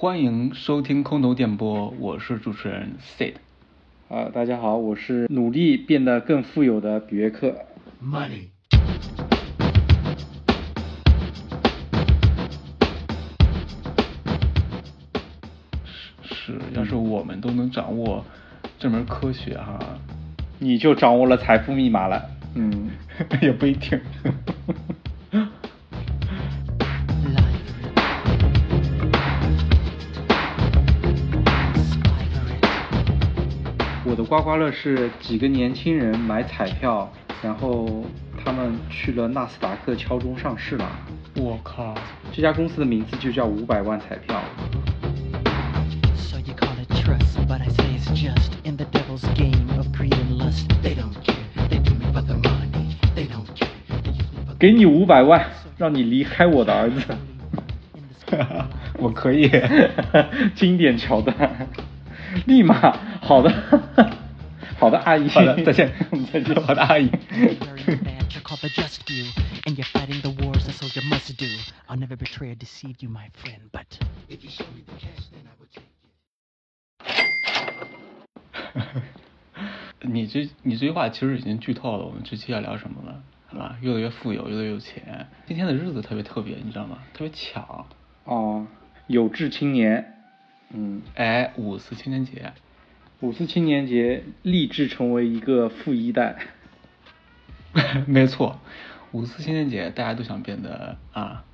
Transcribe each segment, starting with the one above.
欢迎收听空投电波，我是主持人 Sid。啊，大家好，我是努力变得更富有的比约克。money. 是，要是我们都能掌握这门科学哈，你就掌握了财富密码了。嗯，也不一定。花乐是几个年轻人买彩票，然后他们去了纳斯达克敲钟上市了。我靠！这家公司的名字就叫五百万彩票。给你五百万，让你离开我的儿子。我可以，经典桥段，立马好的。好的，阿姨，好的再见再见，好的阿姨 just few, and you're fighting the wars must do. I'll never betray or deceive you, my friend, but If you show me the cash, then I will take it. 你这你这句话其实已经剧透了我们这期要聊什么了，好吧？越来越富有，越来越有钱。今天的日子特别特别，你知道吗？特别巧。哦，有志青年，嗯，哎，五四青年节，五四青年节立志成为一个富一代。没错，五四青年节大家都想变得啊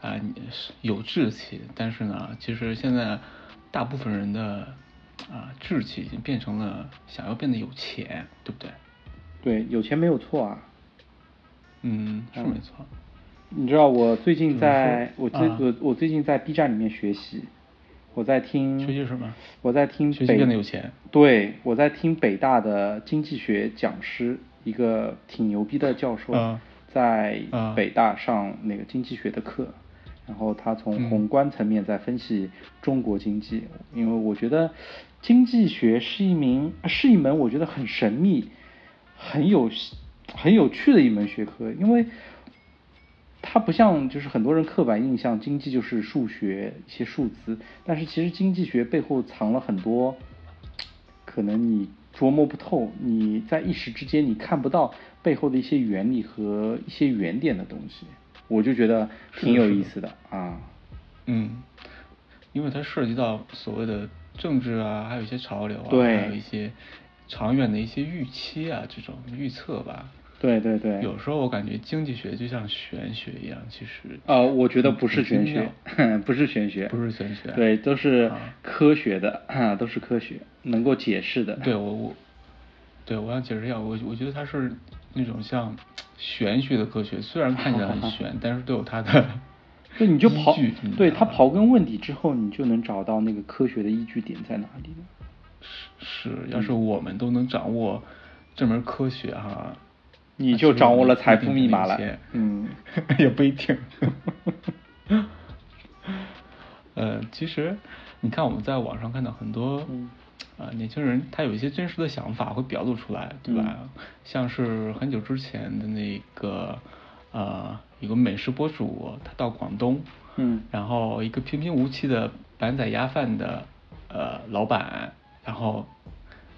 啊有志气，但是呢，其实现在大部分人的啊志气已经变成了想要变得有钱，对不对？对，有钱没有错啊。嗯，是嗯没错。你知道我最近在我最啊我我最近在 B 站里面学习，我在听学习什么？我在听学习北变得有钱。对，我在听北大的经济学讲师，一个挺牛逼的教授，嗯在嗯北大上那个经济学的课，然后他从嗯宏观层面在分析中国经济，因为我觉得经济学是一名是一门我觉得很神秘、很有很有趣的一门学科，因为它不像就是很多人刻板印象，经济就是数学一些数字，但是其实经济学背后藏了很多，可能你琢磨不透，你在一时之间你看不到背后的一些原理和一些原点的东西，我就觉得挺有意思的啊。嗯，因为它涉及到所谓的政治啊，还有一些潮流啊，对还有一些长远的一些预期啊，这种预测吧。对对对，有时候我感觉经济学就像玄学一样，其实呃，我觉得不是玄学，不是玄学，不是玄学。对，都是啊。科学的，啊，都是科学，能够解释的。对我我，对我想解释一下，我我觉得它是那种像玄学的科学，虽然看起来很玄，但是都有它的 对你就刨对道吧他刨根问底之后，你就能找到那个科学的依据点在哪里了。是，要是我们都能掌握这门科学哈，你就掌握了财富密码了。嗯，也不一定。呃，其实你看我们在网上看到很多，嗯啊、年轻人他有一些真实的想法会表露出来，对吧？像是很久之前的那个，呃，有个美食博主，他到广东，嗯然后一个平平无奇的板仔鸭饭的呃老板，然后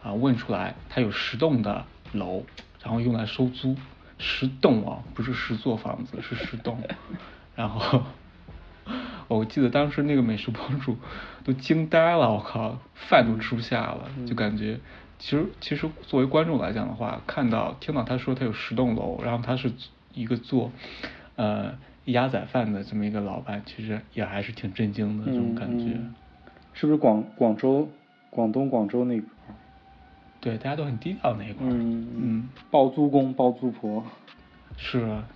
啊、问出来他有十栋的楼，然后用来收租，十栋啊，不是十座房子，是十栋，然后我记得当时那个美食博主都惊呆了，我靠，饭都吃不下了，就感觉。其实，其实作为观众来讲的话，看到听到他说他有十栋楼，然后他是一个做呃鸭仔饭的这么一个老板，其实也还是挺震惊的这种感觉。嗯是不是广广州、广东广州那块儿？对，大家都很低调那一块儿。嗯嗯，包租公包租婆。是啊，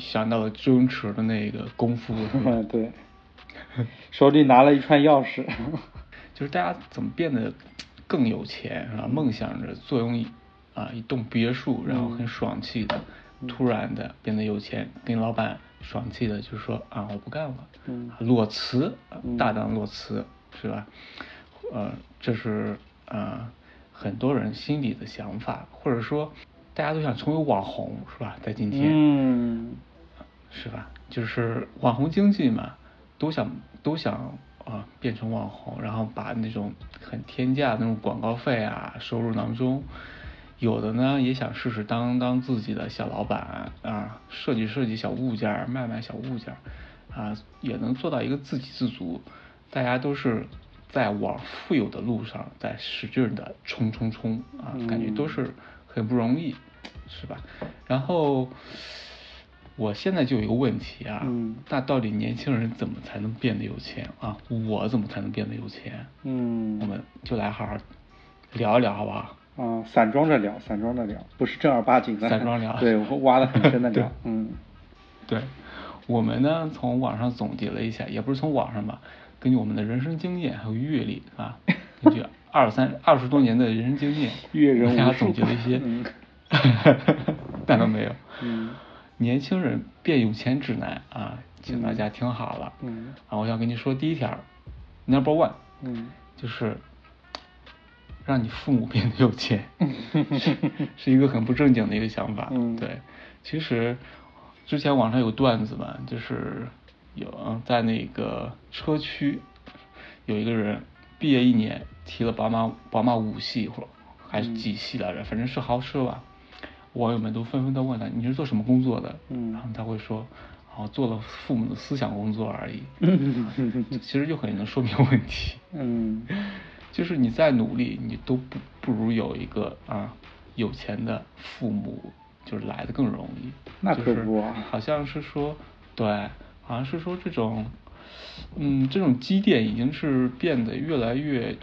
想到了周星驰的那个功夫，是 吧对，手里拿了一串钥匙。就是大家怎么变得更有钱，是吧？梦想着坐拥一啊一栋别墅，然后很爽气的，突然的变得有钱，跟老板爽气的就说啊我不干了，嗯裸辞，啊嗯大胆裸辞，是吧？呃，这是呃很多人心里的想法，或者说大家都想成为网红，是吧？在今天，嗯是吧？就是网红经济嘛，都想都想啊变成网红，然后把那种很天价的那种广告费啊收入囊中。有的呢也想试试当当自己的小老板啊，设计设计小物件儿，卖卖小物件儿，啊，也能做到一个自给自足。大家都是在往富有的路上在使劲的冲冲冲啊，感觉都是很不容易，是吧？然后我现在就有一个问题啊，嗯那到底年轻人怎么才能变得有钱啊？我怎么才能变得有钱？嗯，我们就来好好聊一聊，好不好？啊，散装着聊，散装着聊，不是正儿八经的散装聊 对，我 挖的很深的对聊，嗯对，我们呢从网上总结了一下，也不是从网上吧，根据我们的人生经验还有阅历啊，根据二三二十多年的人生经验，大家总结了一些嗯，那倒没有，嗯。年轻人变有钱指南啊，请大家听好了，嗯。啊，我想跟你说第一条，Number One，嗯。就是让你父母变得有钱，是 是一个很不正经的一个想法。嗯。对，其实之前网上有段子嘛，就是有在那个车区有一个人毕业一年提了宝马宝马五系或者还是几系来着，反正是豪车吧。网友们都纷纷的问他你是做什么工作的？嗯然后他会说，哦，做了父母的思想工作而已。嗯 其实就很能说明问题。嗯 就是你再努力，你都不不如有一个啊有钱的父母，就是来的更容易。那就是可不啊好像是说，对，好像是说这种，嗯，这种积淀已经是变得越来越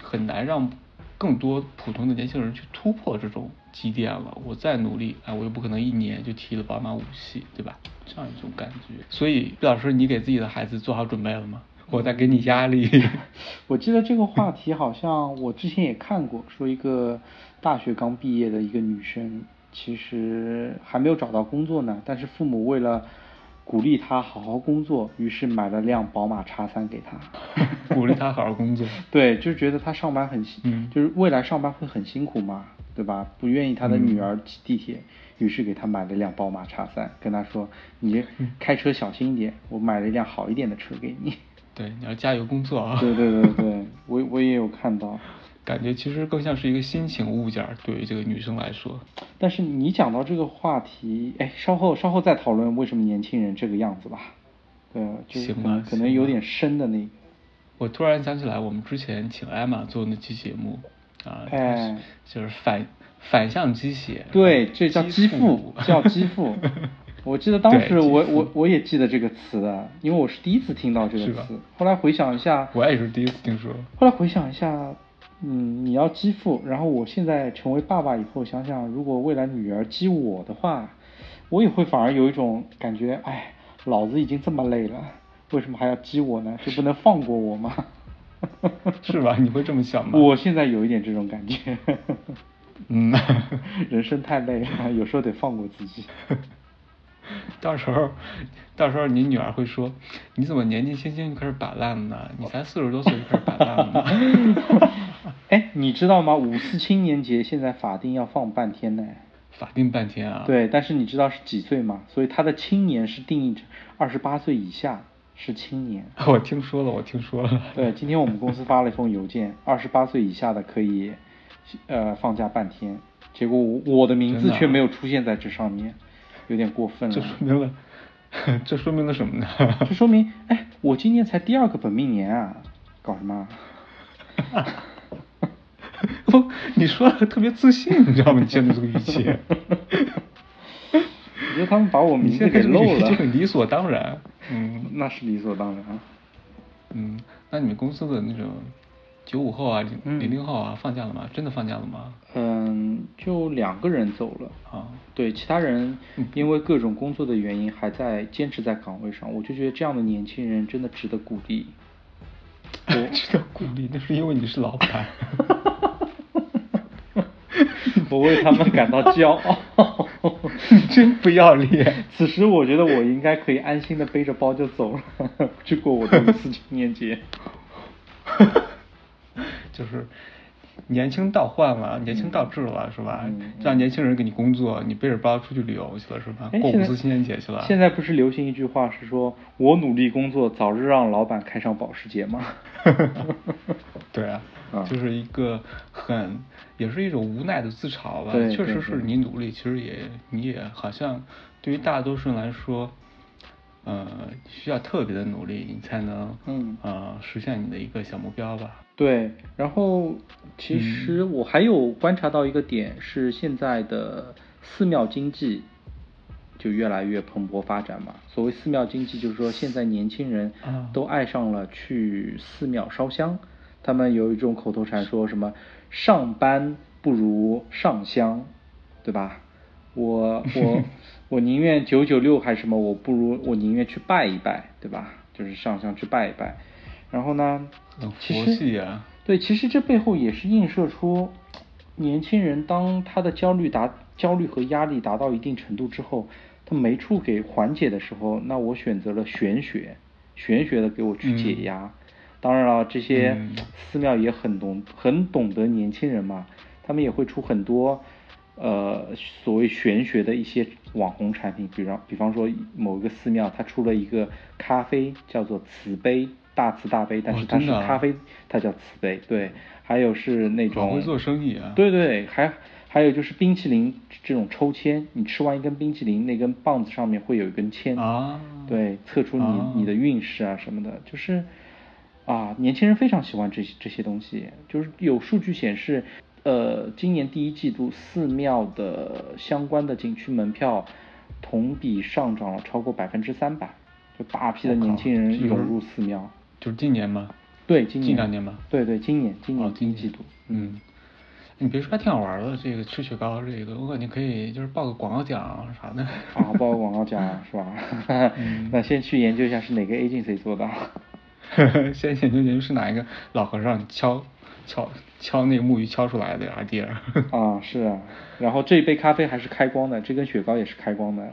很难让更多普通的年轻人去突破这种积淀了。我再努力，哎，我又不可能一年就提了宝马五系，对吧？这样一种感觉。所以，毕老师，你给自己的孩子做好准备了吗？我在给你压力。我记得这个话题好像我之前也看过，说一个大学刚毕业的一个女生，其实还没有找到工作呢，但是父母为了鼓励他好好工作，于是买了辆宝马叉三给他，鼓励他好好工作。对，就觉得他上班很辛，嗯就是未来上班会很辛苦嘛，对吧？不愿意他的女嗯儿挤地铁，于是给他买了辆宝马叉三，跟他说你嗯开车小心一点，我买了一辆好一点的车给你。对，你要加油工作啊！对对对对，我我也有看到。感觉其实更像是一个心情物件儿，对于这个女生来说。但是你讲到这个话题，哎，稍后稍后再讨论为什么年轻人这个样子吧。对，就是行可能吧可能有点深的那个。我突然想起来，我们之前请艾玛做那期节目啊，哎就是反反向鸡血。对，这叫肌肌腹，叫肌腹。我记得当时我我我也记得这个词的，因为我是第一次听到这个词。后来回想一下，我也是第一次听说。后来回想一下，嗯，你要激父，然后我现在成为爸爸以后，想想如果未来女儿激我的话，我也会反而有一种感觉，哎，老子已经这么累了，为什么还要激我呢？就不能放过我吗？是吧？你会这么想吗？我现在有一点这种感觉，嗯，人生太累了，有时候得放过自己。到时候，到时候你女儿会说：“你怎么年纪轻轻就开始摆烂呢？你才四十多岁就开始摆烂了呢？”哎，你知道吗？五四青年节现在法定要放半天呢。法定半天啊。对，但是你知道是几岁吗？所以他的青年是定义成二十八岁以下是青年。我听说了，我听说了。对，今天我们公司发了一封邮件，二十八岁以下的可以，呃，放假半天。结果我我的名字却没有出现在这上面，有点过分了这。说明了，这说明了什么呢？这说明，哎，我今年才第二个本命年啊，搞什么啊？不，你说的特别自信，你知道吗？你现在这个语气，我觉得他们把我名字给漏这个语气就了，很理所当然。嗯那是理所当然啊。嗯，那你们公司的那种九五后啊、零嗯零零后啊，放假了吗？真的放假了吗？嗯，就两个人走了。啊，对，其他人嗯因为各种工作的原因还在坚持在岗位上，我就觉得这样的年轻人真的值得鼓励。我 值得鼓励，那是因为你是老板。我为他们感到骄傲。你 真不要脸！此时我觉得我应该可以安心的背着包就走了，去过我的五四青年节。就是年轻倒换了，年轻倒置了，是吧？嗯让年轻人给你工作，你背着包出去旅游去了，是吧？过五四青年节去了。现在不是流行一句话是说“我努力工作，早日让老板开上保时捷”吗？对啊，啊就是一个很，也是一种无奈的自嘲吧。对确实是你努力，其实也你也好像对于大多数人来说，呃，需要特别的努力，你才能嗯呃实现你的一个小目标吧。对，然后其实我还有观察到一个点是，现在的寺庙经济就越来越蓬勃发展嘛。所谓寺庙经济，就是说现在年轻人啊都爱上了去寺庙烧香。他们有一种口头禅，说什么“上班不如上香”，对吧？我我 我宁愿九九六还是什么，我不如我宁愿去拜一拜，对吧？就是上香去拜一拜。然后呢很，其佛实对，其实这背后也是映射出年轻人当他的焦虑达焦虑和压力达到一定程度之后，他没处给缓解的时候，那我选择了玄学，玄学的给我去解嗯压。当然了，这些嗯寺庙也很懂很懂得年轻人嘛，他们也会出很多呃所谓玄学的一些网红产品，比方比方说某一个寺庙，它出了一个咖啡叫做慈悲，大慈大悲，但是它是咖啡，它叫慈悲，对，还有是那种好会做生意啊。对对，还还有就是冰淇淋这种抽签，你吃完一根冰淇淋，那根棒子上面会有一根签啊对，测出你、啊你的运势啊什么的，就是啊，年轻人非常喜欢这些这些东西，就是有数据显示，呃，今年第一季度寺庙的相关的景区门票同比上涨了超过百分之三百，就大批的年轻人涌入寺庙。就是今年吗？对，今年近两年吗对对，今年今哦年，第一今季度，嗯，你别说还挺好玩的，这个吃雪糕这个，我感觉可以就是报个广告奖啥的。啊，报个广告奖是吧？嗯那先去研究一下是哪个 agency 做的。先研究研究是哪一个老和尚敲敲敲那个木鱼敲出来的 idea。啊，是啊，然后这一杯咖啡还是开光的，这根雪糕也是开光的。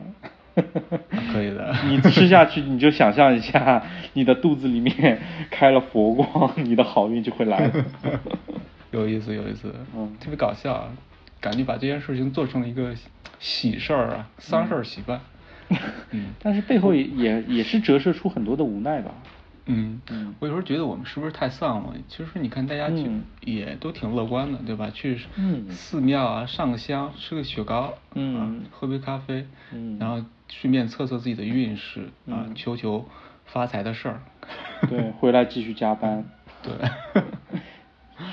可以的你吃下去，你就想象一下，你的肚子里面开了佛光，你的好运就会来了。有意思，有意思，嗯特别搞笑，啊，感觉把这件事情做成了一个喜事儿啊，丧事儿习惯。嗯但是背后也也也是折射出很多的无奈吧。嗯嗯我有时候觉得我们是不是太丧了？其实你看大家去嗯也都挺乐观的，对吧？去嗯寺庙啊，上个香，吃个雪糕，嗯啊，喝杯咖啡，嗯然后顺便测测自己的运势啊，嗯求求发财的事儿。对，回来继续加班。对。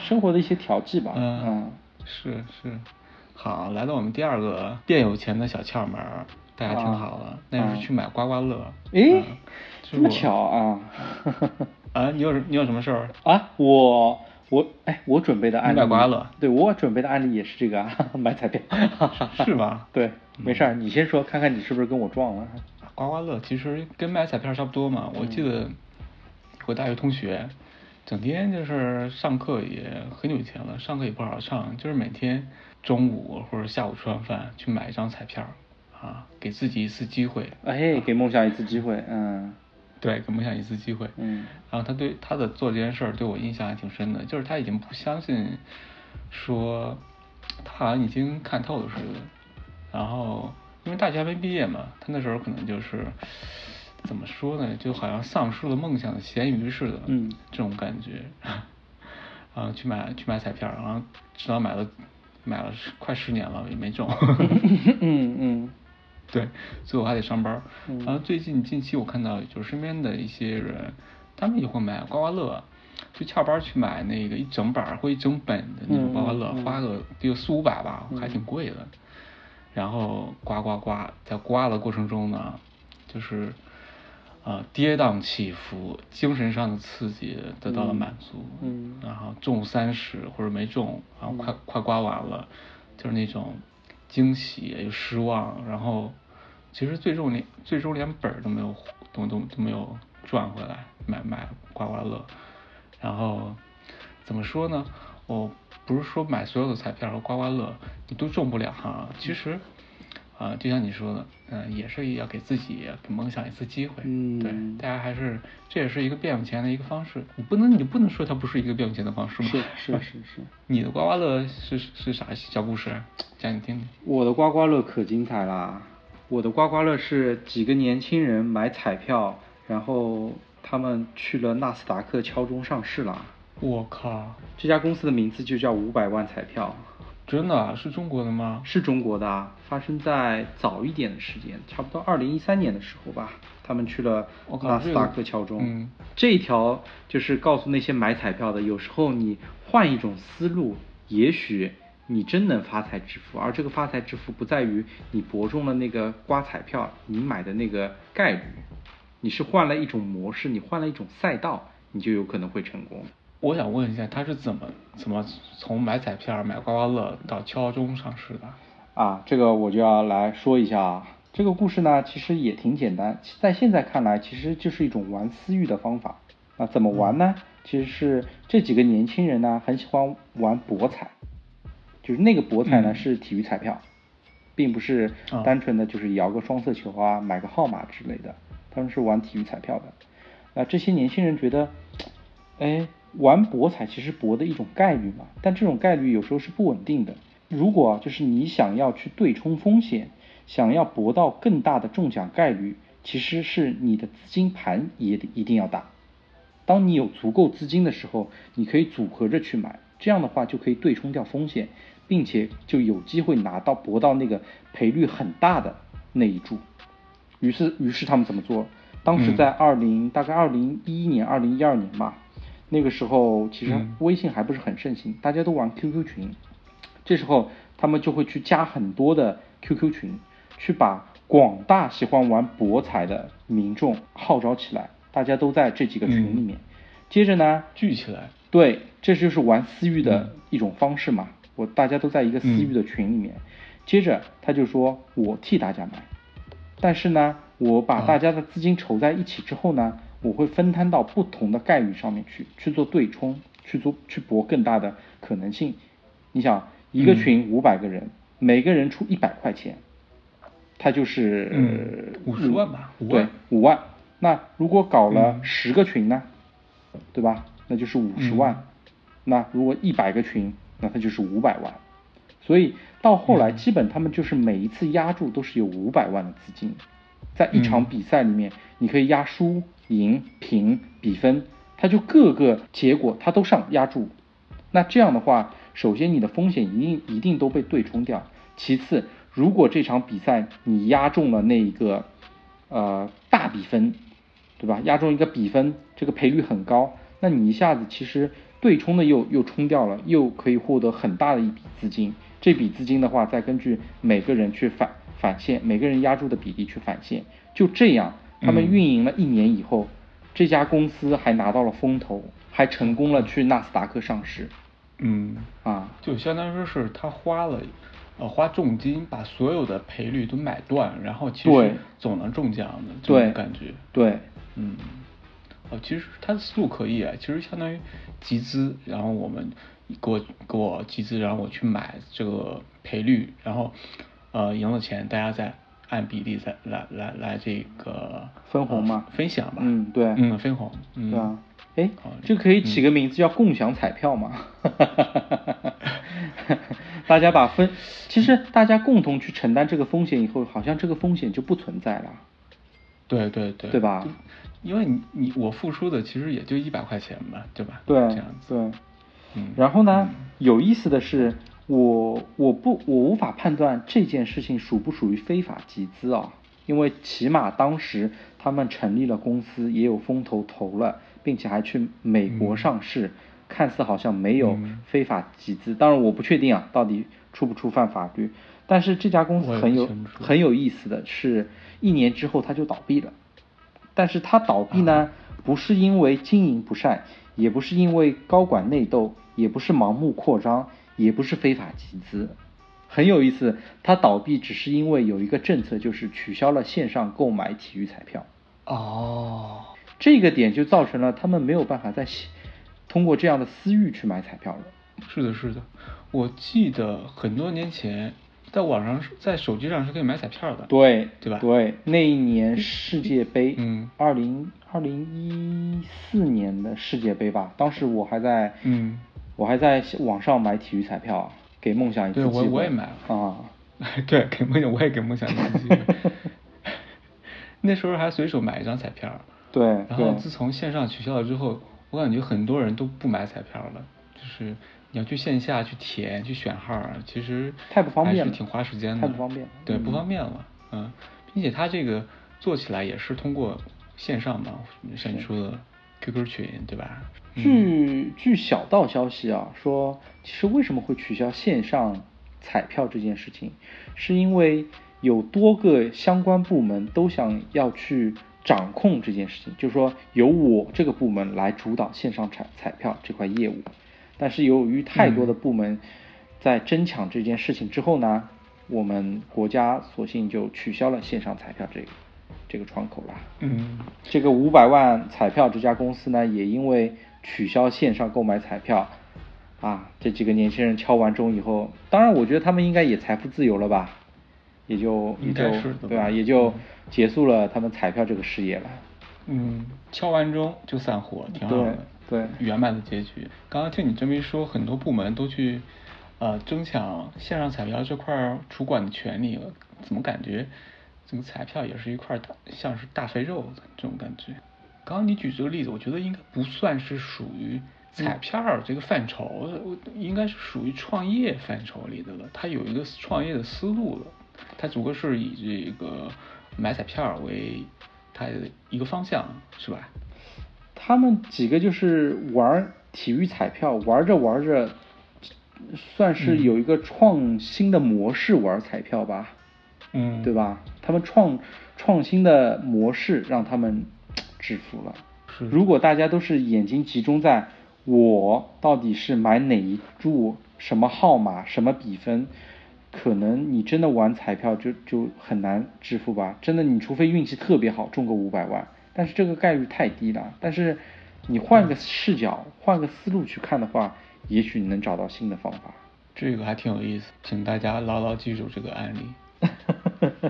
生活的一些调剂吧。嗯嗯，是是，好，来到我们第二个变有钱的小窍门儿，大家听好了，那就是啊去买刮刮乐。诶嗯这么巧啊！啊，你有你有什么事儿？啊，我我哎，我准备的案例，买刮刮乐对我准备的案例也是这个啊，买彩票，是吧对，没事儿，你先说，看看你是不是跟我撞了。刮刮乐其实跟买彩票差不多嘛。我记得我大学同学，整天就是上课也很久以前了，上课也不好好上，就是每天中午或者下午吃完饭去买一张彩票，啊，给自己一次机会。哎，给梦想一次机会，嗯对，给梦想一次机会。嗯然后他对他的做这件事儿对我印象还挺深的，就是他已经不相信说他好像已经看透了似的。然后因为大学还没毕业嘛，他那时候可能就是怎么说呢，就好像丧失了梦想的咸鱼似的，嗯这种感觉。然后去买去买彩票，然后直到买了买了十快十年了也没中。嗯嗯对，所以我还得上班然后最近近期我看到，就是身边的一些人，他们也会买刮刮乐，就翘班儿去买那个一整板儿或一整本的那种刮刮乐，嗯嗯嗯花个得有四五百吧，还挺贵的。然后刮刮刮，在刮的过程中呢，就是呃跌宕起伏，精神上的刺激得到了满足。嗯然后中三十或者没中，然后快、快刮完了，就是那种惊喜又失望，然后其实最终连最终连本都没有都都都没有赚回来，买买刮刮乐，然后怎么说呢？我不是说买所有的彩票和刮刮乐你都中不了哈，其实啊、就像你说的，嗯、也是要给自己给梦想一次机会。嗯对，大家还是这也是一个变有钱的一个方式。你不能你不能说它不是一个变有钱的方式吗？是是是是。你的刮刮乐是是啥小故事？讲你听听。我的刮刮乐可精彩啦！我的刮刮乐是几个年轻人买彩票，然后他们去了纳斯达克敲钟上市啦。我靠，这家公司的名字就叫五百万彩票，真的啊是中国的吗？是中国的啊，发生在早一点的时间，差不多二零一三年的时候吧。他们去了纳斯达这个克敲钟。嗯这一条就是告诉那些买彩票的，有时候你换一种思路，也许你真能发财致富。而这个发财致富不在于你博中了那个刮彩票，你买的那个概率，你是换了一种模式，你换了一种赛道，你就有可能会成功。我想问一下，他是怎么怎么从买彩票、买刮刮乐到敲钟上市的？啊，这个我就要来说一下啊。这个故事呢，其实也挺简单，在现在看来，其实就是一种玩私欲的方法。那怎么玩呢？其实是这几个年轻人呢，很喜欢玩博彩，就是那个博彩呢、嗯是体育彩票，并不是啊单纯的就是摇个双色球啊、买个号码之类的，他们是玩体育彩票的。那这些年轻人觉得，哎，玩博彩其实博的一种概率嘛，但这种概率有时候是不稳定的。如果就是你想要去对冲风险，想要博到更大的中奖概率，其实是你的资金盘也得一定要大。当你有足够资金的时候，你可以组合着去买，这样的话就可以对冲掉风险，并且就有机会拿到博到那个赔率很大的那一注。于是，于是他们怎么做？当时在二零、大概二零一一年、二零一二年吧，那个时候其实嗯微信还不是很盛行，大家都玩 QQ 群。这时候他们就会去加很多的 QQ 群，去把广大喜欢玩博彩的民众号召起来，大家都在这几个群里面。接着呢，聚起来。对，这就是玩私域的嗯一种方式嘛。我大家都在一个私域的群里面。接着他就说，我替大家买，但是呢，我把大家的资金筹在一起之后呢，我会分摊到不同的概率上面去，去做对冲，去做去搏更大的可能性。你想，一个嗯群五百个人，每个人出一百块钱，他就是嗯50万吧5对万，五万。那如果搞了嗯十个群呢，对吧？那就是五十万。嗯那如果一百个群，那它就是五百万。所以到后来，嗯基本他们就是每一次压注都是有五百万的资金，在一场嗯比赛里面，你可以压输、赢、平、比分，它就各个结果它都上压住。那这样的话，首先你的风险一定一定都被对冲掉。其次，如果这场比赛你压中了那一个呃大比分，对吧？压中一个比分，这个赔率很高，那你一下子其实对冲的又又冲掉了，又可以获得很大的一笔资金。这笔资金的话，再根据每个人去返返现，每个人压注的比例去返现，就这样，他们嗯。运营了一年以后，这家公司还拿到了风投，还成功了去纳斯达克上市。嗯，啊，就相当于说是他花了，呃，花重金把所有的赔率都买断，然后其实总能中奖的这种感觉。对，嗯，哦，其实他的思路可以啊，其实相当于集资，然后我们给我给我集资，然后我去买这个赔率，然后呃赢了钱，大家再按比例再来来来这个分红嘛呃分享吧。嗯对嗯，分红。嗯，对啊，哎好，这可以起个名字叫共享彩票嘛？大家把分，其实大家共同去承担这个风险以后，好像这个风险就不存在了。对对对，对吧？因为你你我付出的其实也就一百块钱吧，对吧？对这样子。对。嗯，然后呢，有意思的是，我我不我无法判断这件事情属不属于非法集资啊，因为起码当时他们成立了公司，也有风投投了，并且还去美国上市，看似好像没有嗯非法集资。当然我不确定啊，到底触不触犯法律。但是这家公司很有很有意思的是，一年之后它就倒闭了。但是它倒闭呢，不是因为经营不善，也不是因为高管内斗，也不是盲目扩张，也不是非法集资。很有意思，它倒闭只是因为有一个政策，就是取消了线上购买体育彩票。哦，这个点就造成了他们没有办法再喜通过这样的私域去买彩票了。是的，是的，我记得很多年前在网上在手机上是可以买彩票的，对对吧？对，那一年世界杯，嗯二零二零一四年的世界杯吧，当时我还在，嗯，我还在网上买体育彩票啊，给梦想一次对我机会我也买了啊，对，给梦想我也给梦想一次机会。那时候还随手买一张彩票，对然后自从线上取消了之后，我感觉很多人都不买彩票了，就是你要去线下去填去选号儿，其实太不方便了还是挺花时间的，太不方便对，不嗯。方便了，嗯，并且它这个做起来也是通过线上嘛，像你说的 QQ 群，对吧？嗯。据据小道消息啊，说其实为什么会取消线上彩票这件事情，是因为有多个相关部门都想要去掌控这件事情，就是说由我这个部门来主导线上彩彩票这块业务，但是由于太多的部门在争抢这件事情之后呢，我们国家索性就取消了线上彩票这个这个窗口啦。嗯，这个五百万彩票这家公司呢，也因为取消线上购买彩票，啊，这几个年轻人敲完钟以后，当然我觉得他们应该也财富自由了吧，也就也应就该是对吧，也就结束了他们彩票这个事业了。嗯，敲完钟就散伙，挺好的，对对圆满的结局。刚刚听你这么一说，很多部门都去呃争抢线上彩票这块儿主管的权利了，怎么感觉这个彩票也是一块大像是大肥肉的这种感觉？刚刚你举这个例子，我觉得应该不算是属于彩票这个范畴，我应该是属于创业范畴里的了。它有一个创业的思路了，它只不过是以这个买彩票为它的一个方向，是吧？他们几个就是玩体育彩票，玩着玩着，算是嗯有一个创新的模式玩彩票吧。嗯，对？吧？他们创创新的模式让他们致富了。是如果大家都是眼睛集中在我到底是买哪一注、什么号码、什么比分，可能你真的玩彩票就就很难致富吧。真的，你除非运气特别好，中个五百万，但是这个概率太低了。但是你换个视角、换个思路去看的话，也许你能找到新的方法。这个还挺有意思，请大家牢牢记住这个案例。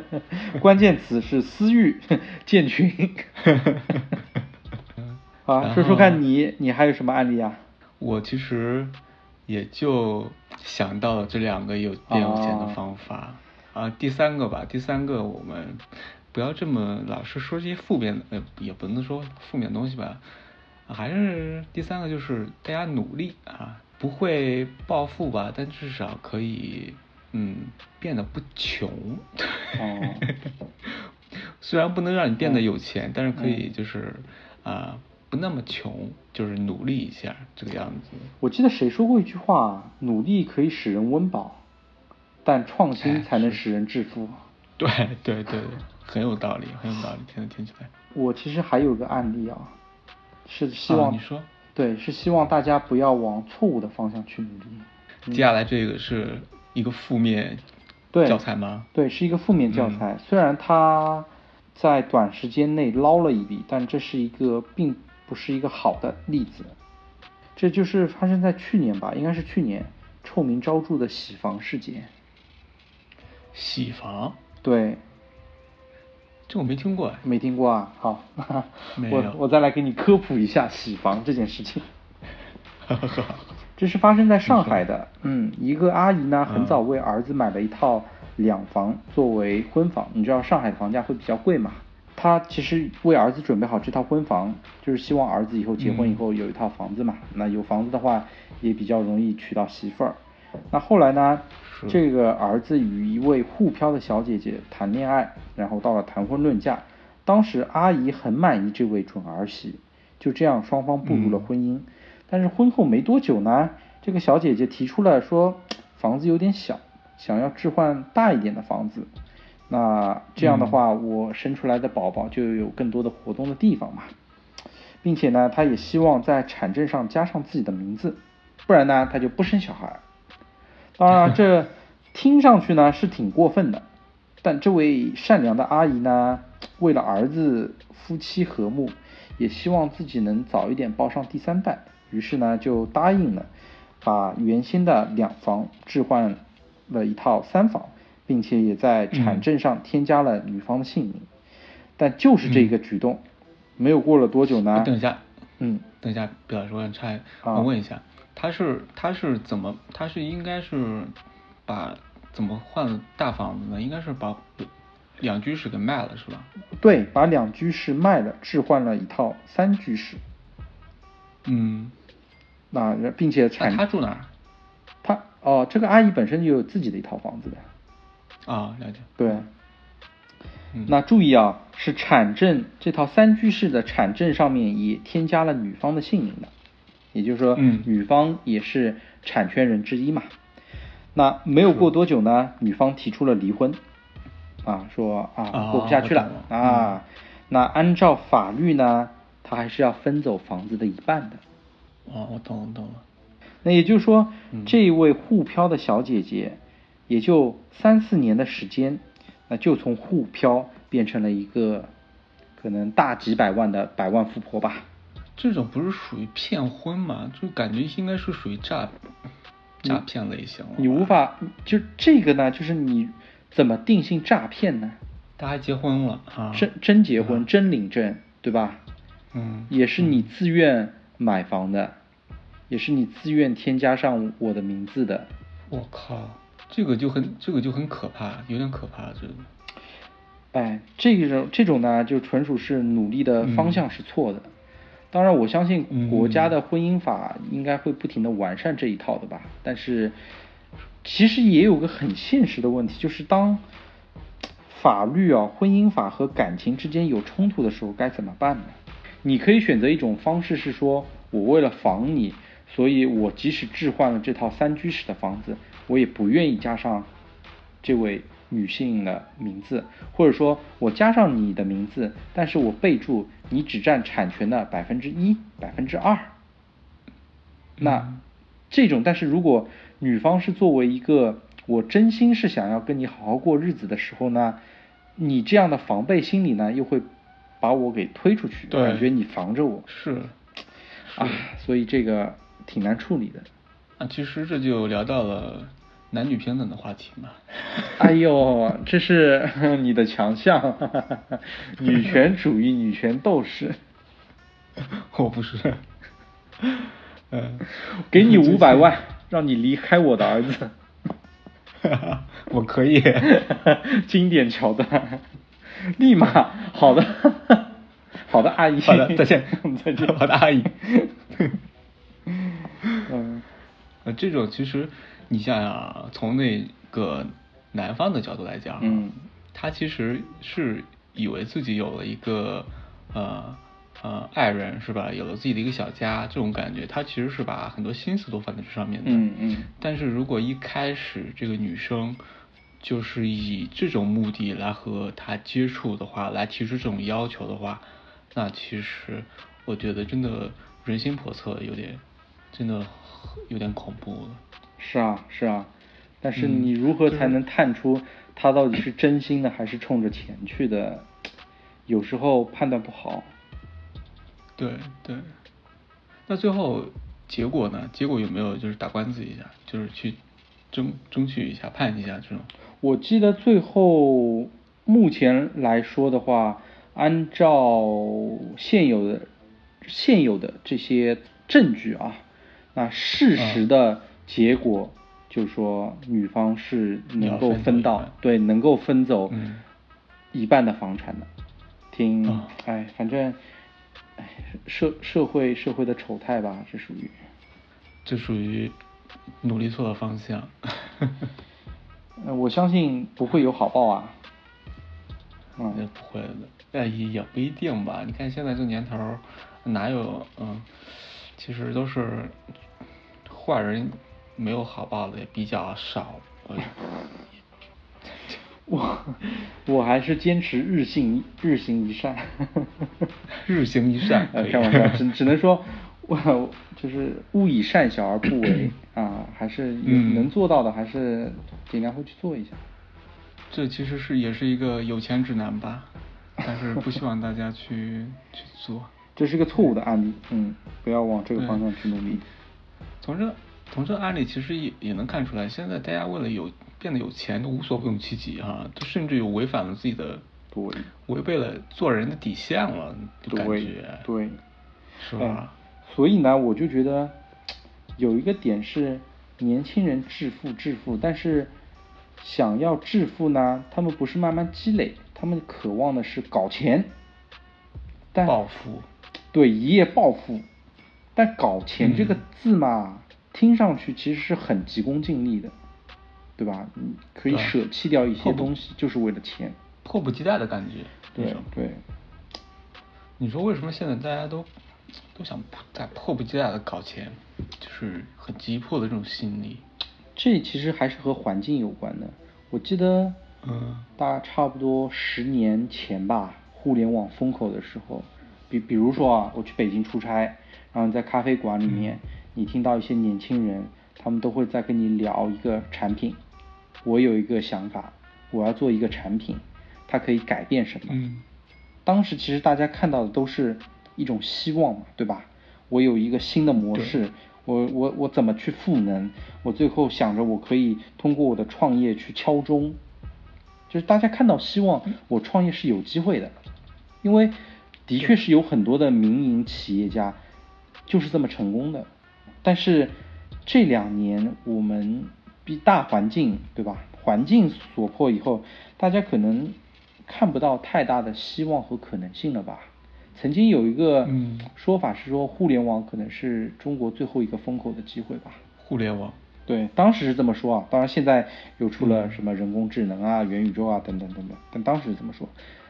关键词是私域 建群。好，然说说看你，你还有什么案例啊？我其实也就想到了这两个有变有钱的方法啊。第三个吧，第三个我们不要这么老是说这些负面的，呃，也不能说负面的东西吧，啊还是第三个就是大家努力啊，不会暴富吧，但至少可以嗯变得不穷。哦 虽然不能让你变得嗯有钱，但是可以就是啊、不那么穷，就是努力一下这个样子。我记得谁说过一句话：努力可以使人温饱，但创新哎才能使人致富。对对对，很有道理，很有道理，听听起来。我其实还有个案例啊，是希啊望、你说对，是希望大家不要往错误的方向去努力。接下来这个是一个负面对教材吗？对，是一个负面教嗯材。虽然他在短时间内捞了一笔，但这是一个并不是一个好的例子。这就是发生在去年吧，应该是去年臭名昭著的洗房事件。洗房，对，这我没听过哎。没听过啊？好，我我再来给你科普一下洗房这件事情。这是发生在上海的，嗯，一个阿姨呢，很早为儿子买了一套两房作为婚房。你知道上海的房价会比较贵嘛？她其实为儿子准备好这套婚房，就是希望儿子以后结婚以后有一套房子嘛。那有房子的话，也比较容易娶到媳妇儿。那后来呢，这个儿子与一位沪漂的小姐姐谈恋爱，然后到了谈婚论嫁。当时阿姨很满意这位准儿媳，就这样双方步入了婚姻。但是婚后没多久呢，这个小姐姐提出了说 房子有点小，想要置换大一点的房子。那这样的话，我生出来的宝宝就有更多的活动的地方嘛，并且呢，她也希望在产证上加上自己的名字，不然呢，她就不生小孩。当然，这听上去呢是挺过分的，但这位善良的阿姨呢，为了儿子夫妻和睦，也希望自己能早一点抱上第三代，于是呢就答应了，把原先的两房置换了一套三房，并且也在产证上添加了女方的姓名。但就是这个举动，没有过了多久呢？等一下，嗯，等一下，表老师，我插，啊我问一下，他是他是怎么，他是应该是把怎么换了大房子呢？应该是把两居室给卖了是吧？对，把两居室卖了，置换了一套三居室。嗯，那并且产他住哪儿？他哦，这个阿姨本身就有自己的一套房子的。啊，了解。对，嗯那注意啊，是产证这套三居室的产证上面也添加了女方的姓名的，也就是说，嗯女方也是产权人之一嘛。那没有过多久呢，女方提出了离婚，啊，说啊哦过不下去了啊。那按照法律呢，她还是要分走房子的一半的。哦，我懂了，懂了。那也就是说，嗯这一位沪漂的小姐姐，也就三四年的时间，那就从沪漂变成了一个可能大几百万的百万富婆吧。这种不是属于骗婚吗？就感觉应该是属于诈诈骗类型。你无法就这个呢，就是你怎么定性诈骗呢？他还结婚了啊？真真结婚，真领证，对吧？嗯，也是你自愿买房的，也是你自愿添加上我的名字的。我靠，这个就很这个就很可怕，有点可怕，这个。哎，这种这种呢，就纯属是努力的方向是错的。当然，我相信国家的婚姻法应该会不停的完善这一套的吧。但是，其实也有个很现实的问题，就是当法律啊、婚姻法和感情之间有冲突的时候，该怎么办呢？你可以选择一种方式是说，我为了防你，所以我即使置换了这套三居室的房子，我也不愿意加上这位女性的名字，或者说我加上你的名字，但是我备注你只占产权的百分之一、百分之二。那这种，但是如果女方是作为一个我真心是想要跟你好好过日子的时候呢，你这样的防备心理呢，又会把我给推出去，感觉你防着我是，啊，所以这个挺难处理的。啊，其实这就聊到了男女平等的话题嘛。哎呦，这是 你的强项，女权主义、女权斗士。我不是，嗯，给你五百万，让你离开我的儿子。我可以。经典桥段，立马好的，好的，阿姨，好的，再见，再见，好的，阿姨。嗯呃，这种其实你想想啊，从那个男方的角度来讲啊，嗯他其实是以为自己有了一个呃呃爱人是吧，有了自己的一个小家，这种感觉，他其实是把很多心思都放在这上面的。嗯嗯但是如果一开始这个女生就是以这种目的来和他接触的话，来提出这种要求的话，那其实我觉得真的人心叵测，有点真的有点恐怖了。是啊是啊，但是嗯你如何才能探出他到底是真心的还是冲着钱去的？有时候判断不好。对对，那最后结果呢？结果有没有就是打官司一下，就是去争争取一下判一下这种？我记得最后目前来说的话，按照现有的现有的这些证据啊，那事实的结果就是说女方是能够分到对能够分走嗯一半的房产的。听啊，哎，反正哎社社会社会的丑态吧，这属于。这属于努力错了方向。呃我相信不会有好报啊。也嗯，不会的，哎，也也不一定吧。你看现在这年头，哪有嗯，其实都是坏人，没有好报的也比较少。我我我还是坚持日行日行一善。日行一善 呃，开玩笑，只只能说，我就是勿以善小而不为 啊，还是能做到的，还是尽量会去做一下。这其实是也是一个有钱指南吧，但是不希望大家去去做。这是一个错误的案例，嗯，不要往这个方向去努力。从这从这案例其实也也能看出来，现在大家为了有变得有钱都无所不用其极啊，都甚至有违反了自己的，对，违背了做人的底线了，就感对觉，对，是吧？哎所以呢，我就觉得有一个点是，年轻人致富致富，但是想要致富呢，他们不是慢慢积累，他们渴望的是搞钱，但暴富，对一夜暴富，但搞钱这个嗯。字嘛，听上去其实是很急功近利的，对吧？你可以舍弃掉一些东西，就是为了钱。迫不及待的感觉，对对，你说为什么现在大家都都想迫在迫不及待的搞钱，就是很急迫的这种心理？这其实还是和环境有关的。我记得，嗯大概差不多十年前吧，互联网风口的时候，比比如说啊，我去北京出差，然后在咖啡馆里面，你听到一些年轻人，他们都会在跟你聊一个产品。我有一个想法，我要做一个产品，它可以改变什么？嗯当时其实大家看到的都是一种希望嘛，对吧？我有一个新的模式，我我我怎么去赋能？我最后想着我可以通过我的创业去敲钟，就是大家看到希望，我创业是有机会的，因为的确是有很多的民营企业家就是这么成功的。但是这两年我们比大环境对吧？环境所迫以后，大家可能看不到太大的希望和可能性了吧？曾经有一个嗯说法是说，互联网可能是中国最后一个风口的机会吧。互联网，对，当时是这么说啊，当然现在又出了嗯什么人工智能啊、元宇宙啊等等等等，但当时是这么说。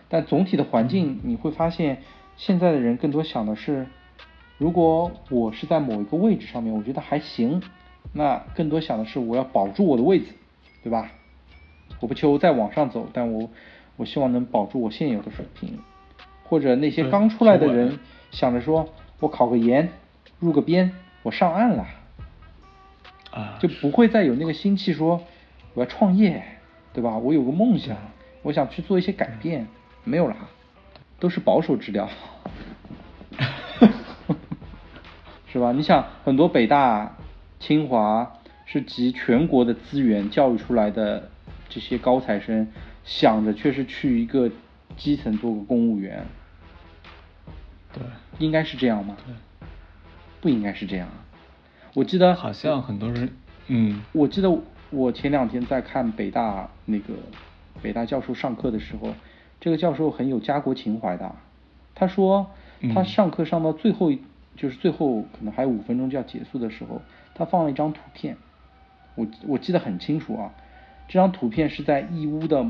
但总体的环境你会发现，现在的人更多想的是，如果我是在某一个位置上面，我觉得还行，那更多想的是我要保住我的位置，对吧？我不求再往上走，但我我希望能保住我现有的水平。或者那些刚出来的人想着说，我考个研，入个编，我上岸了。啊，就不会再有那个心气说我要创业，对吧？我有个梦想，我想去做一些改变，没有了，都是保守治疗，是吧？你想，很多北大、清华是集全国的资源教育出来的这些高材生，想着却是去一个基层做个公务员，对，应该是这样吗？对不应该是这样啊。我记得好像很多人，嗯我记得我前两天在看北大那个北大教授上课的时候，这个教授很有家国情怀的。他说他嗯上课上到最后一，就是最后可能还有五分钟就要结束的时候，他放了一张图片，我我记得很清楚啊。这张图片是在义乌的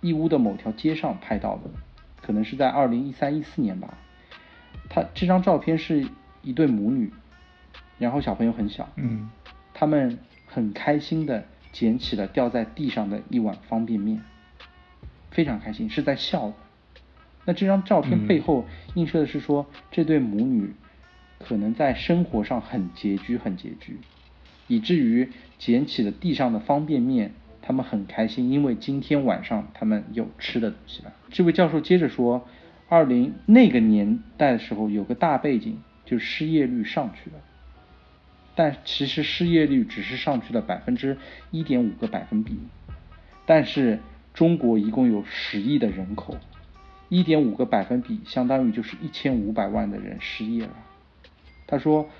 义乌的某条街上拍到的，可能是在二零一三一四年吧。他这张照片是一对母女，然后小朋友很小，嗯他们很开心的捡起了掉在地上的一碗方便面，非常开心，是在笑的。那这张照片嗯背后映射的是说，这对母女可能在生活上很拮据，很拮据，以至于捡起了地上的方便面，他们很开心，因为今天晚上他们有吃的东西了。这位教授接着说，二零那个年代的时候有个大背景，就是失业率上去了。但其实失业率只是上去了百分之一点五个百分比，但是中国一共有十亿的人口，一点五个百分比相当于就是一千五百万的人失业了。他说，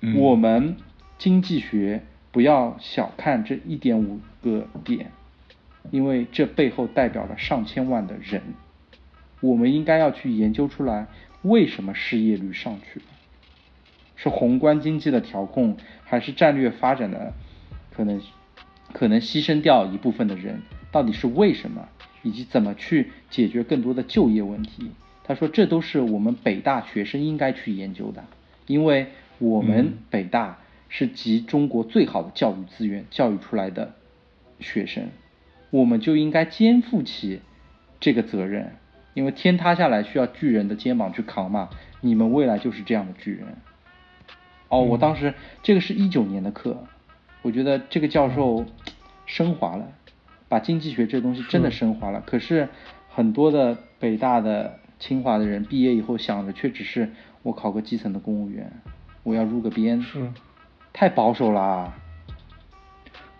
嗯我们经济学不要小看这一点五个点，因为这背后代表了上千万的人，我们应该要去研究出来为什么失业率上去了。是宏观经济的调控，还是战略发展的可能可能牺牲掉一部分的人？到底是为什么？以及怎么去解决更多的就业问题？他说，这都是我们北大学生应该去研究的，因为我们嗯北大是集中国最好的教育资源教育出来的学生，我们就应该肩负起这个责任，因为天塌下来需要巨人的肩膀去扛嘛。你们未来就是这样的巨人。哦，我当时这个是一九年的课，我觉得这个教授升华了，把经济学这东西真的升华了。可是很多的北大的、清华的人毕业以后想的却只是我考个基层的公务员，我要入个编，是。太保守了。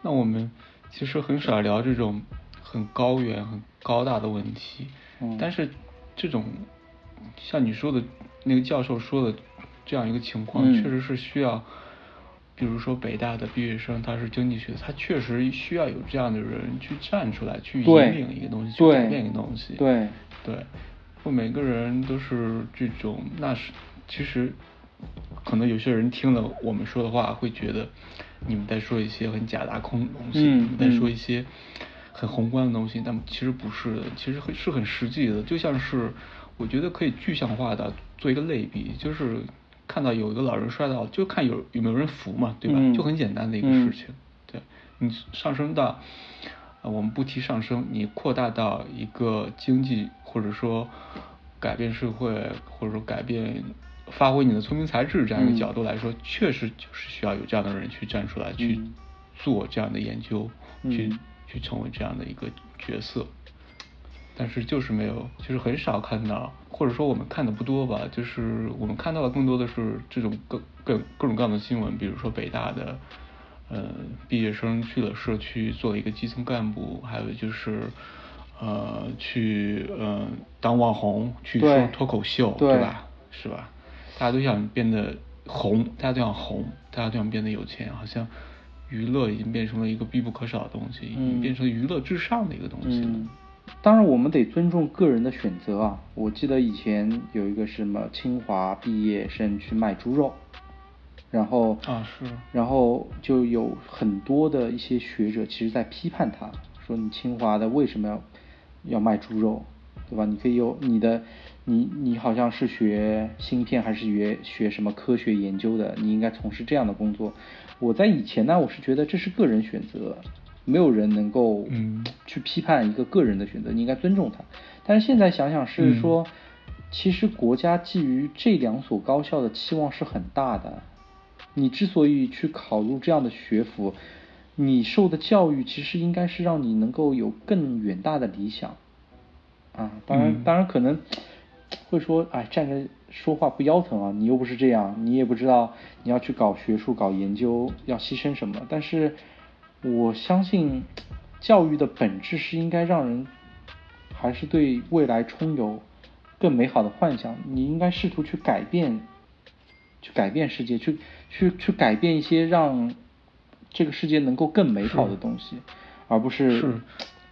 那我们其实很少聊这种很高远、很高大的问题。嗯但是这种像你说的那个教授说的这样一个情况，嗯确实是需要。比如说北大的毕业生，他是经济学，他确实需要有这样的人去站出来，去引领一个东西，去改变一个东西。对对，不每个人都是这种，那是其实可能有些人听了我们说的话，会觉得你们在说一些很假大空的东西，嗯你们在说嗯一些很宏观的东西，但其实不是的，其实很是很实际的，就像是我觉得可以具象化的做一个类比，就是看到有一个老人摔倒，就看有有没有人扶嘛，对吧？嗯就很简单的一个嗯事情。对你上升到，呃，我们不提上升，你扩大到一个经济或者说改变社会，或者说改变发挥你的聪明才智这样一个嗯角度来说，确实就是需要有这样的人去站出来去嗯做这样的研究，去嗯去成为这样的一个角色。但是就是没有，就是很少看到，或者说我们看的不多吧。就是我们看到的更多的是这种各各各种各样的新闻，比如说北大的，呃，毕业生去了社区做了一个基层干部，还有就是，呃，去呃当网红，去说脱口秀，对吧？是吧？大家都想变得红，大家都想红，大家都想变得有钱，好像娱乐已经变成了一个必不可少的东西，已经嗯变成娱乐至上的一个东西了。嗯，当然我们得尊重个人的选择啊。我记得以前有一个什么清华毕业生去卖猪肉，然后啊是然后就有很多的一些学者其实在批判他，说你清华的为什么要要卖猪肉，对吧？你可以有你的，你你好像是学芯片还是学学什么科学研究的，你应该从事这样的工作。我在以前呢，我是觉得这是个人选择，没有人能够嗯去批判一个个人的选择，你应该尊重他。但是现在想想是说，其实国家基于这两所高校的期望是很大的。你之所以去考入这样的学府，你受的教育其实应该是让你能够有更远大的理想。啊，当然，嗯当然可能会说，哎，站着说话不腰疼啊，你又不是这样，你也不知道你要去搞学术、搞研究要牺牲什么。但是我相信，教育的本质是应该让人还是对未来充有更美好的幻想。你应该试图去改变，去改变世界，去去去改变一些让这个世界能够更美好的东西，而不是是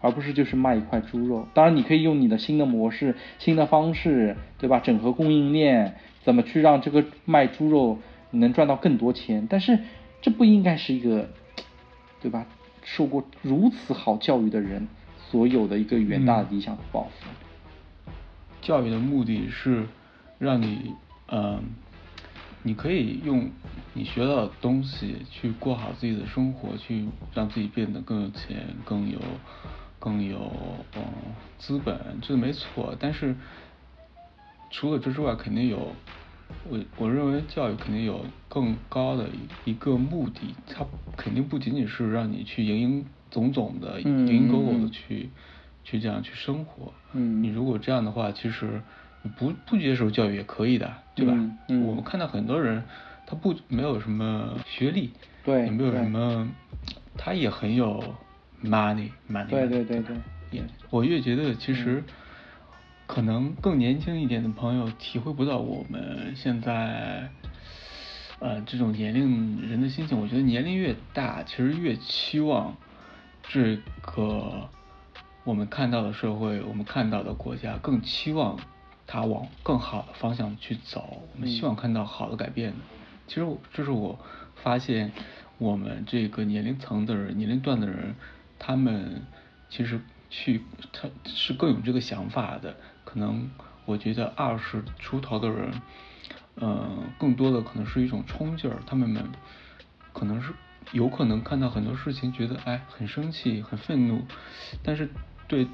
而不是就是卖一块猪肉。当然，你可以用你的新的模式、新的方式，对吧？整合供应链，怎么去让这个卖猪肉能赚到更多钱？但是这不应该是一个，对吧？受过如此好教育的人所有的一个远大的理想和抱负。教育的目的是让你，嗯、你可以用你学到的东西去过好自己的生活，去让自己变得更有钱、更有、更有嗯资本，这没错。但是除了这之外，肯定有，我我认为教育肯定有更高的一一个目的，它肯定不仅仅是让你去蝇营总总的、嗯蝇营狗苟嗯的去去这样去生活。嗯你如果这样的话，其实你不不接受教育也可以的，对吧？嗯嗯我们看到很多人，他不没有什么学历，对也没有什么，他也很有 money money，对对对对也我越觉得其实嗯可能更年轻一点的朋友体会不到我们现在。呃，这种年龄人的心情，我觉得年龄越大，其实越期望这个我们看到的社会，我们看到的国家，更期望它往更好的方向去走。我们希望看到好的改变的。其实这是我发现我们这个年龄层的人、年龄段的人，他们其实去他是更有这个想法的。可能我觉得二十出头的人，嗯，更多的可能是一种冲劲儿，他们们可能是有可能看到很多事情，觉得哎很生气、很愤怒，但是对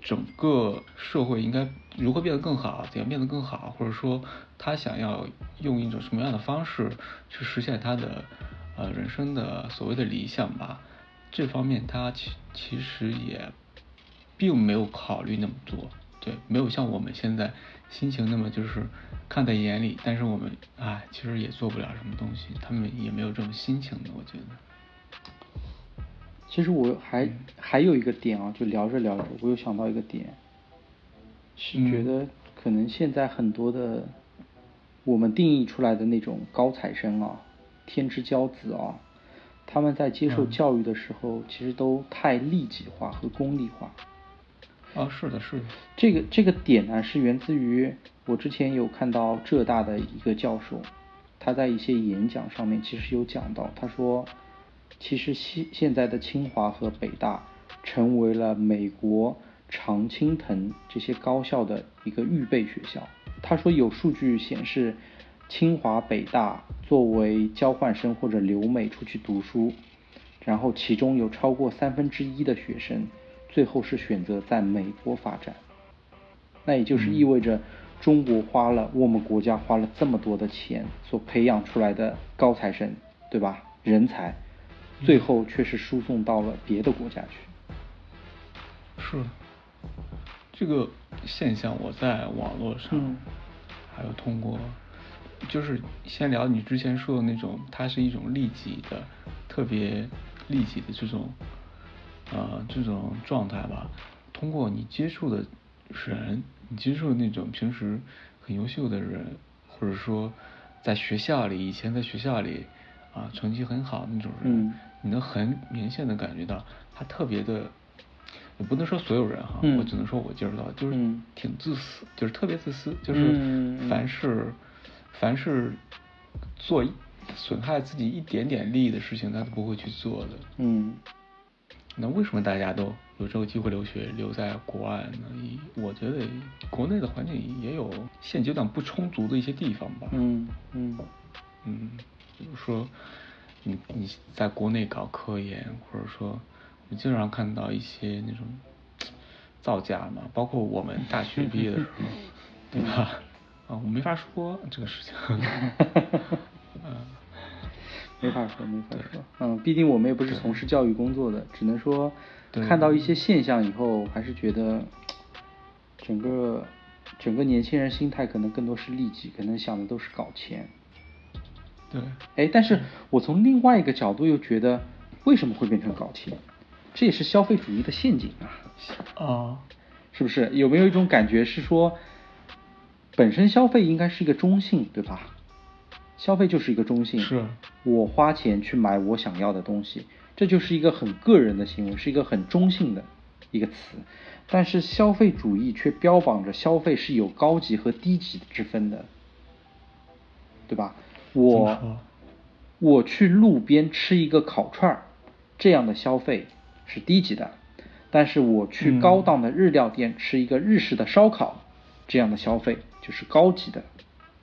整个社会应该如何变得更好，怎样变得更好，或者说他想要用一种什么样的方式去实现他的呃人生的所谓的理想吧，这方面他其其实也并没有考虑那么多，对，没有像我们现在心情那么就是看在眼里，但是我们哎其实也做不了什么东西，他们也没有这种心情的，我觉得。其实我还还有一个点啊，就聊着聊着，我又想到一个点，是嗯觉得可能现在很多的我们定义出来的那种高材生啊，天之骄子啊，他们在接受嗯教育的时候，其实都太利己化和功利化。啊，是的，是的，这个这个点呢，是源自于我之前有看到浙大的一个教授，他在一些演讲上面其实有讲到，他说，其实现现在的清华和北大成为了美国常青藤这些高校的一个预备学校。他说有数据显示，清华、北大作为交换生或者留美出去读书，然后其中有超过三分之一的学生最后是选择在美国发展。那也就是意味着中国花了我们国家花了这么多的钱所培养出来的高材生，对吧？人才，最后却是输送到了别的国家去。是这个现象，我在网络上，嗯还有通过，就是先聊你之前说的那种，它是一种利己的，特别利己的这种，呃，这种状态吧。通过你接触的人，你接触的那种平时很优秀的人，或者说在学校里，以前在学校里啊成绩很好的那种人，嗯你能很明显的感觉到他特别的，也不能说所有人哈，嗯我只能说我接触到，就是嗯挺自私，就是特别自私，就是嗯嗯凡是、做损害自己一点点利益的事情，他都不会去做的。嗯那为什么大家都有这个机会留学，留在国外呢？我觉得国内的环境也有现阶段不充足的一些地方吧。嗯嗯嗯，比如说你你在国内搞科研，或者说我经常看到一些那种造假嘛，包括我们大学毕业的时候，对吧？啊，我没法说这个事情。嗯，没法说，没法说。嗯，毕竟我们也不是从事教育工作的，只能说看到一些现象以后，还是觉得整个整个年轻人心态可能更多是利己，可能想的都是搞钱。对，哎，但是我从另外一个角度又觉得，为什么会变成搞钱？这也是消费主义的陷阱啊，啊，是不是？有没有一种感觉是说，本身消费应该是一个中性，对吧？消费就是一个中性，是我花钱去买我想要的东西，这就是一个很个人的行为，是一个很中性的一个词。但是消费主义却标榜着消费是有高级和低级之分的，对吧？我我去路边吃一个烤串儿，这样的消费是低级的，但是我去嗯高档的日料店吃一个日式的烧烤，这样的消费就是高级的。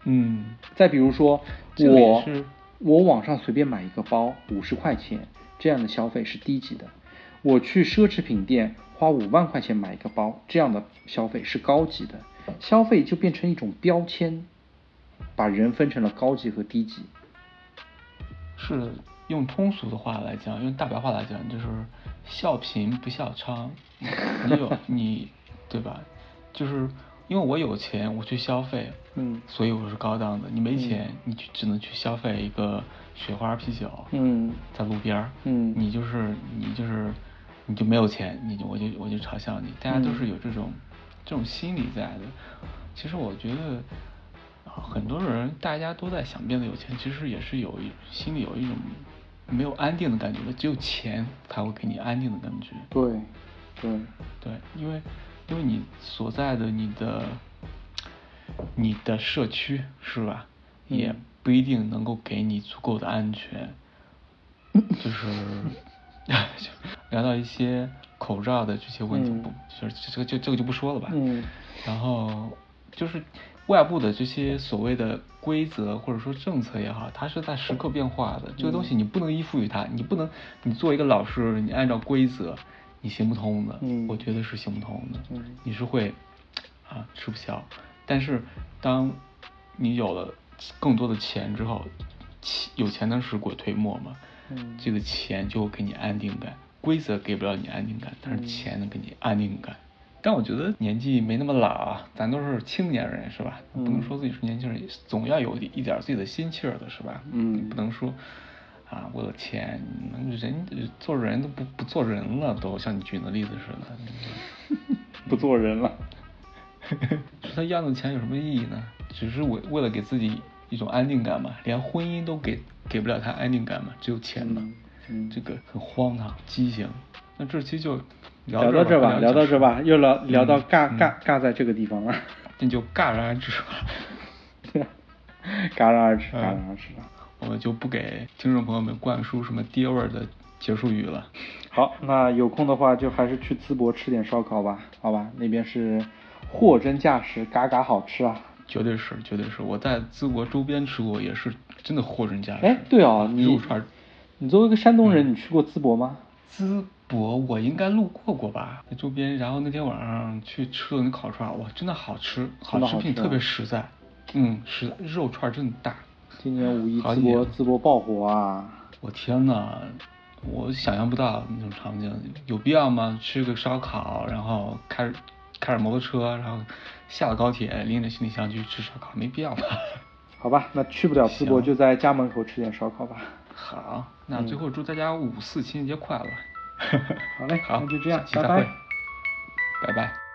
嗯，再比如说，我是我网上随便买一个包五十块钱，这样的消费是低级的；我去奢侈品店花五万块钱买一个包，这样的消费是高级的。消费就变成一种标签，把人分成了高级和低级。是用通俗的话来讲，用大白话来讲，就是笑贫不笑娼。你有 你，对吧？就是因为我有钱，我去消费，嗯所以我是高档的。你没钱，你去只能去消费一个雪花啤酒，嗯在路边儿，嗯你就是你就是你就没有钱，你就我就我就嘲笑你，大家都是嗯有这种、这种心理在的。其实我觉得。啊很多人大家都在想变得有钱，其实也是有一心里有一种没有安定的感觉的，只有钱才会给你安定的感觉。对对对，因为因为你所在的你的你的社区是吧，也嗯不一定能够给你足够的安全，就是就 聊到一些口罩的这些问题，嗯不就是这个就这个就不说了吧。嗯然后就是外部的这些所谓的规则或者说政策也好，它是在时刻变化的。这个东西你不能依附于它，你不能你作为一个老师，你按照规则你行不通的，嗯我觉得是行不通的，嗯你是会啊吃不消。但是当你有了更多的钱之后，钱有钱能使鬼推磨嘛，嗯这个钱就会给你安定感，规则给不了你安定感，但是嗯钱能给你安定感。但我觉得年纪没那么老啊，咱都是青年人是吧？不能嗯说自己是年轻人，总要有一点自己的心气儿的是吧？嗯你不能说啊，为了钱，人做人都不不做人了，都像你举的例子似的。不做人了。说他要那钱有什么意义呢？只是为为了给自己一种安定感嘛，连婚姻都给给不了他安定感嘛，只有钱嘛。嗯嗯这个很荒唐畸形。那这期就聊到这吧，聊到这吧，又聊聊到尬嗯尬尬在这个地方了，那就戛然而止吧。戛然而止，戛嗯然而止了。我们就不给听众朋友们灌输什么爹味儿的结束语了。好，那有空的话就还是去淄博吃点烧烤吧，好吧？那边是货真价实，嘎嘎好吃啊！绝对是，绝对是。我在淄博周边吃过，也是真的货真价实。哎，对哦，你肉串儿你作为一个山东嗯人，你去过淄博吗？淄博我应该路过过吧，在周边。然后那天晚上去吃了那烤串儿，哇，真的好吃，好吃并特别实在。嗯，实在，肉串儿真的大。今年五一淄博淄博爆火啊！我天呐，我想象不到那种场景，有必要吗？吃个烧烤，然后开开着摩托车，然后下了高铁，拎着行李箱去吃烧烤，没必要吧？好吧，那去不了淄博，就在家门口吃点烧烤吧。好，那最后祝大家五四情人节快乐！好嘞好，那就这样下期再会拜拜，拜拜。